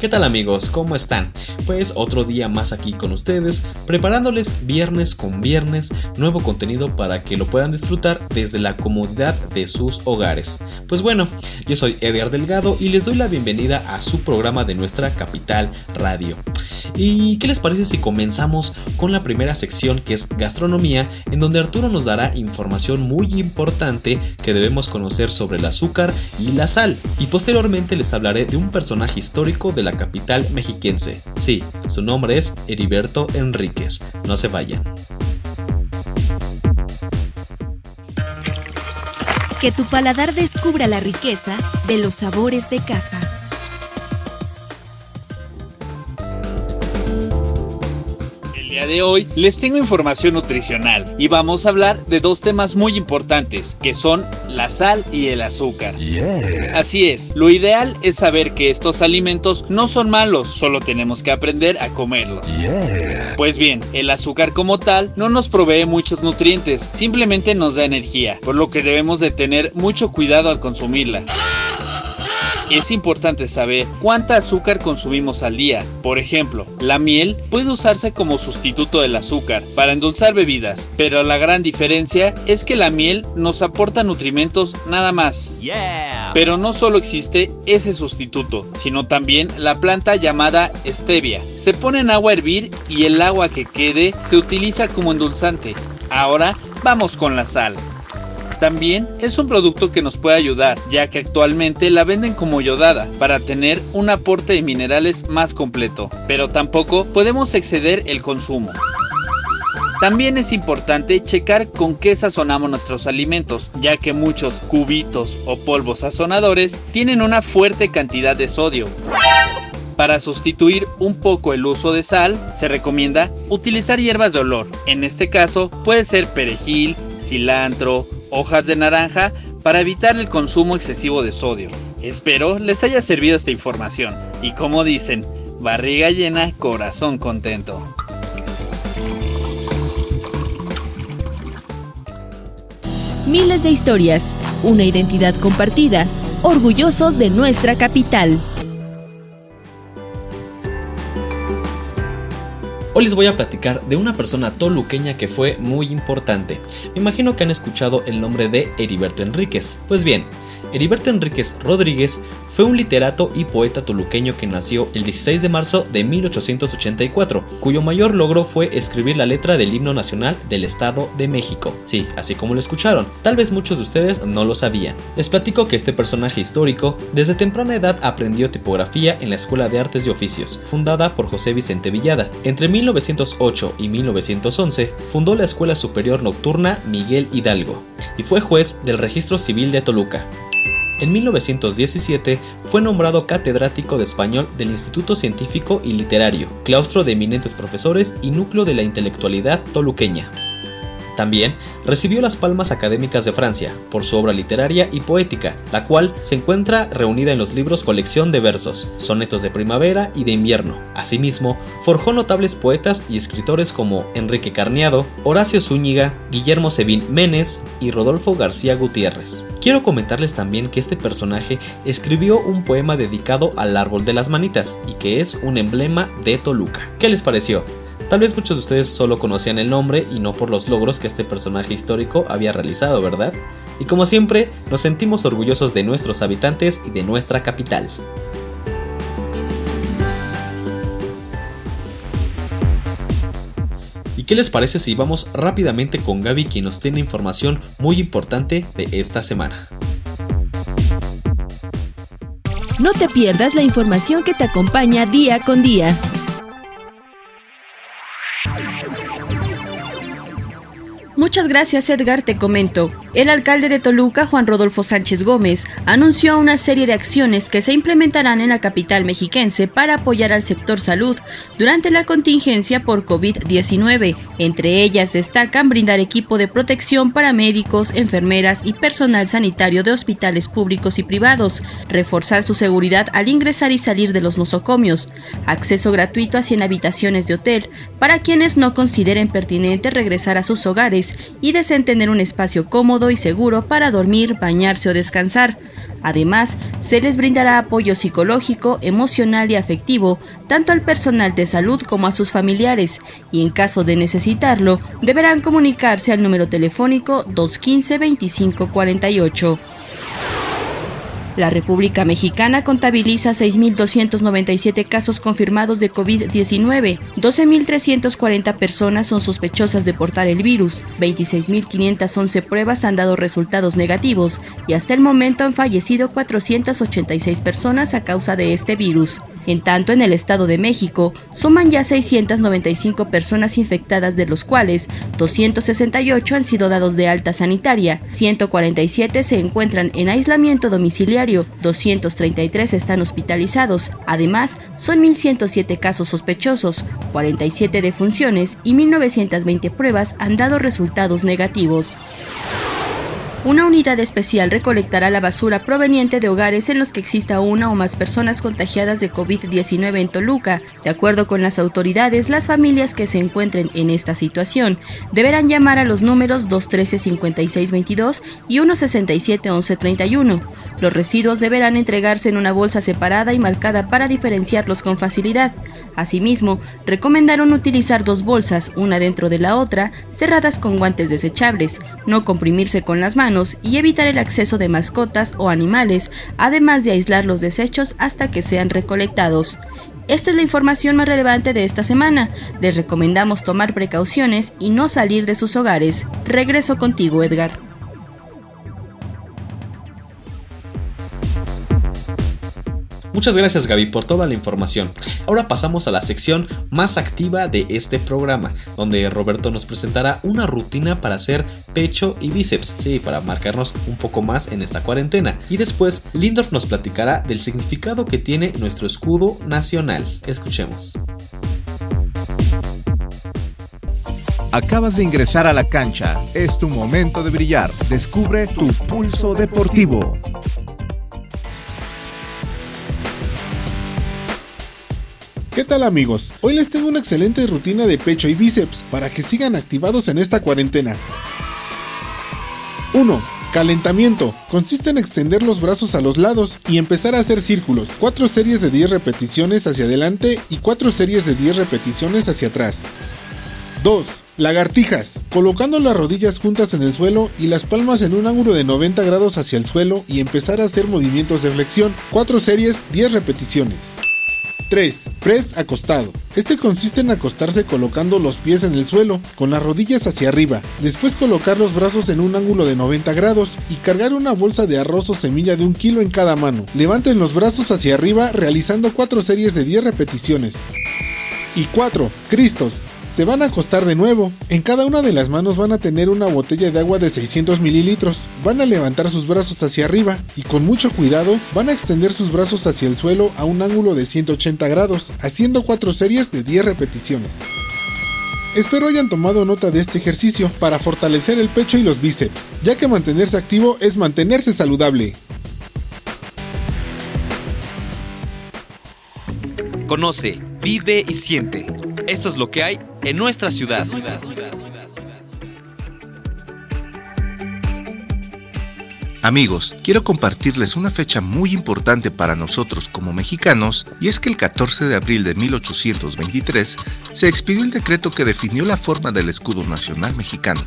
¿Qué tal amigos? ¿Cómo están? Pues otro día más aquí con ustedes, preparándoles viernes con viernes nuevo contenido para que lo puedan disfrutar desde la comodidad de sus hogares. Pues bueno, yo soy Edgar Delgado y les doy la bienvenida a su programa de nuestra capital radio. ¿Y qué les parece si comenzamos con la primera sección que es gastronomía, en donde Arturo nos dará información muy importante que debemos conocer sobre el azúcar y la sal? Y posteriormente les hablaré de un personaje histórico de la capital mexiquense. Sí, su nombre es Heriberto Enríquez. No se vayan. Que tu paladar descubra la riqueza de los sabores de casa. De hoy les tengo información nutricional y vamos a hablar de dos temas muy importantes que son la sal y el azúcar. Así es, lo ideal es saber que estos alimentos no son malos, solo tenemos que aprender a comerlos. Pues bien, el azúcar como tal no nos provee muchos nutrientes, simplemente nos da energía, por lo que debemos de tener mucho cuidado al consumirla. Es importante saber cuánta azúcar consumimos al día. Por ejemplo, la miel puede usarse como sustituto del azúcar para endulzar bebidas, pero la gran diferencia es que la miel nos aporta nutrimentos nada más. Pero no solo existe ese sustituto, sino también la planta llamada stevia. Se pone en agua a hervir y el agua que quede se utiliza como endulzante. Ahora vamos con la sal. También es un producto que nos puede ayudar, ya que actualmente la venden como yodada para tener un aporte de minerales más completo, pero tampoco podemos exceder el consumo. También es importante checar con qué sazonamos nuestros alimentos, ya que muchos cubitos o polvos sazonadores tienen una fuerte cantidad de sodio. Para sustituir un poco el uso de sal, se recomienda utilizar hierbas de olor. En este caso puede ser perejil, cilantro, hojas de naranja para evitar el consumo excesivo de sodio. Espero les haya servido esta información y como dicen, barriga llena, corazón contento. Miles de historias, una identidad compartida, orgullosos de nuestra capital. Hoy les voy a platicar de una persona toluqueña que fue muy importante. Me imagino que han escuchado el nombre de Heriberto Enríquez. Pues bien, Heriberto Enríquez Rodríguez fue un literato y poeta toluqueño que nació el 16 de marzo de 1884, cuyo mayor logro fue escribir la letra del himno nacional del Estado de México. Sí, así como lo escucharon. Tal vez muchos de ustedes no lo sabían. Les platico que este personaje histórico desde temprana edad aprendió tipografía en la Escuela de Artes y Oficios, fundada por José Vicente Villada. Entre 1908 y 1911 fundó la Escuela Superior Nocturna Miguel Hidalgo y fue juez del Registro Civil de Toluca. En 1917 fue nombrado catedrático de español del Instituto Científico y Literario, claustro de eminentes profesores y núcleo de la intelectualidad toluqueña. También recibió las Palmas Académicas de Francia por su obra literaria y poética, la cual se encuentra reunida en los libros Colección de Versos, Sonetos de Primavera y de Invierno. Asimismo, forjó notables poetas y escritores como Enrique Carniado, Horacio Zúñiga, Guillermo Sevín Menes y Rodolfo García Gutiérrez. Quiero comentarles también que este personaje escribió un poema dedicado al árbol de las manitas y que es un emblema de Toluca. ¿Qué les pareció? Tal vez muchos de ustedes solo conocían el nombre y no por los logros que este personaje histórico había realizado, ¿verdad? Y como siempre, nos sentimos orgullosos de nuestros habitantes y de nuestra capital. ¿Y qué les parece si vamos rápidamente con Gaby quien nos tiene información muy importante de esta semana? No te pierdas la información que te acompaña día con día. Muchas gracias Edgar, te comento. El alcalde de Toluca, Juan Rodolfo Sánchez Gómez, anunció una serie de acciones que se implementarán en la capital mexiquense para apoyar al sector salud durante la contingencia por COVID-19. Entre ellas destacan brindar equipo de protección para médicos, enfermeras y personal sanitario de hospitales públicos y privados, reforzar su seguridad al ingresar y salir de los nosocomios, acceso gratuito a 100 habitaciones de hotel para quienes no consideren pertinente regresar a sus hogares y deseen tener un espacio cómodo y seguro para dormir, bañarse o descansar. Además, se les brindará apoyo psicológico, emocional y afectivo tanto al personal de salud como a sus familiares y en caso de necesitarlo, deberán comunicarse al número telefónico 215 2548. La República Mexicana contabiliza 6.297 casos confirmados de COVID-19. 12.340 personas son sospechosas de portar el virus. 26.511 pruebas han dado resultados negativos y hasta el momento han fallecido 486 personas a causa de este virus. En tanto, en el Estado de México suman ya 695 personas infectadas, de los cuales 268 han sido dados de alta sanitaria, 147 se encuentran en aislamiento domiciliario, 233 están hospitalizados. Además, son 1.107 casos sospechosos, 47 defunciones y 1.920 pruebas han dado resultados negativos. Una unidad especial recolectará la basura proveniente de hogares en los que exista una o más personas contagiadas de COVID-19 en Toluca. De acuerdo con las autoridades, las familias que se encuentren en esta situación deberán llamar a los números 213-5622 y 167-1131. Los residuos deberán entregarse en una bolsa separada y marcada para diferenciarlos con facilidad. Asimismo, recomendaron utilizar dos bolsas, una dentro de la otra, cerradas con guantes desechables, no comprimirse con las manos y evitar el acceso de mascotas o animales, además de aislar los desechos hasta que sean recolectados. Esta es la información más relevante de esta semana. Les recomendamos tomar precauciones y no salir de sus hogares. Regreso contigo, Edgar. Muchas gracias Gaby por toda la información. Ahora pasamos a la sección más activa de este programa, donde Roberto nos presentará una rutina para hacer pecho y bíceps, sí, para marcarnos un poco más en esta cuarentena. Y después Lindorf nos platicará del significado que tiene nuestro escudo nacional. Escuchemos. Acabas de ingresar a la cancha. Es tu momento de brillar. Descubre tu pulso deportivo. ¿Qué tal amigos? Hoy les tengo una excelente rutina de pecho y bíceps para que sigan activados en esta cuarentena. 1. Calentamiento. Consiste en extender los brazos a los lados y empezar a hacer círculos. 4 series de 10 repeticiones hacia adelante y 4 series de 10 repeticiones hacia atrás. 2. Lagartijas. Colocando las rodillas juntas en el suelo y las palmas en un ángulo de 90 grados hacia el suelo y empezar a hacer movimientos de flexión. 4 series, 10 repeticiones. 3. Press acostado. Este consiste en acostarse colocando los pies en el suelo, con las rodillas hacia arriba, después colocar los brazos en un ángulo de 90 grados y cargar una bolsa de arroz o semilla de un kilo en cada mano. Levanten los brazos hacia arriba realizando 4 series de 10 repeticiones. Y 4. Cristos. Se van a acostar de nuevo. En cada una de las manos van a tener una botella de agua de 600 mililitros. Van a levantar sus brazos hacia arriba y con mucho cuidado van a extender sus brazos hacia el suelo a un ángulo de 180 grados, haciendo 4 series de 10 repeticiones. Espero hayan tomado nota de este ejercicio para fortalecer el pecho y los bíceps, ya que mantenerse activo es mantenerse saludable. Conoce, vive y siente. Esto es lo que hay en nuestra ciudad. Amigos, quiero compartirles una fecha muy importante para nosotros como mexicanos, y es que el 14 de abril de 1823 se expidió el decreto que definió la forma del escudo nacional mexicano.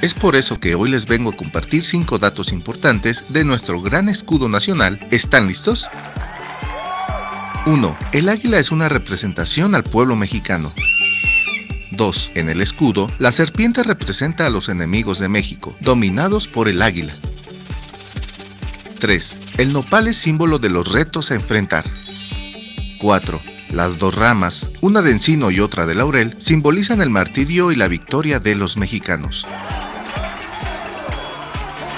Es por eso que hoy les vengo a compartir cinco datos importantes de nuestro gran escudo nacional. ¿Están listos? 1. El águila es una representación al pueblo mexicano. 2. En el escudo, la serpiente representa a los enemigos de México, dominados por el águila. 3. El nopal es símbolo de los retos a enfrentar. 4. Las dos ramas, una de encino y otra de laurel, simbolizan el martirio y la victoria de los mexicanos.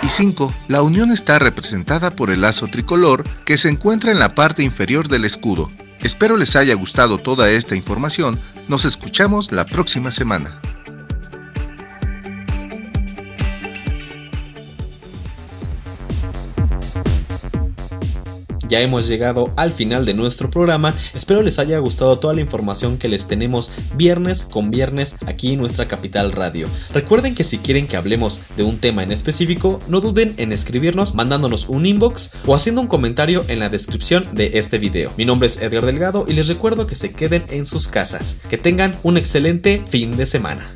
25, la unión está representada por el lazo tricolor que se encuentra en la parte inferior del escudo. Espero les haya gustado toda esta información. Nos escuchamos la próxima semana. Ya hemos llegado al final de nuestro programa, espero les haya gustado toda la información que les tenemos viernes con viernes aquí en nuestra capital radio. Recuerden que si quieren que hablemos de un tema en específico, no duden en escribirnos mandándonos un inbox o haciendo un comentario en la descripción de este video. Mi nombre es Edgar Delgado y les recuerdo que se queden en sus casas. Que tengan un excelente fin de semana.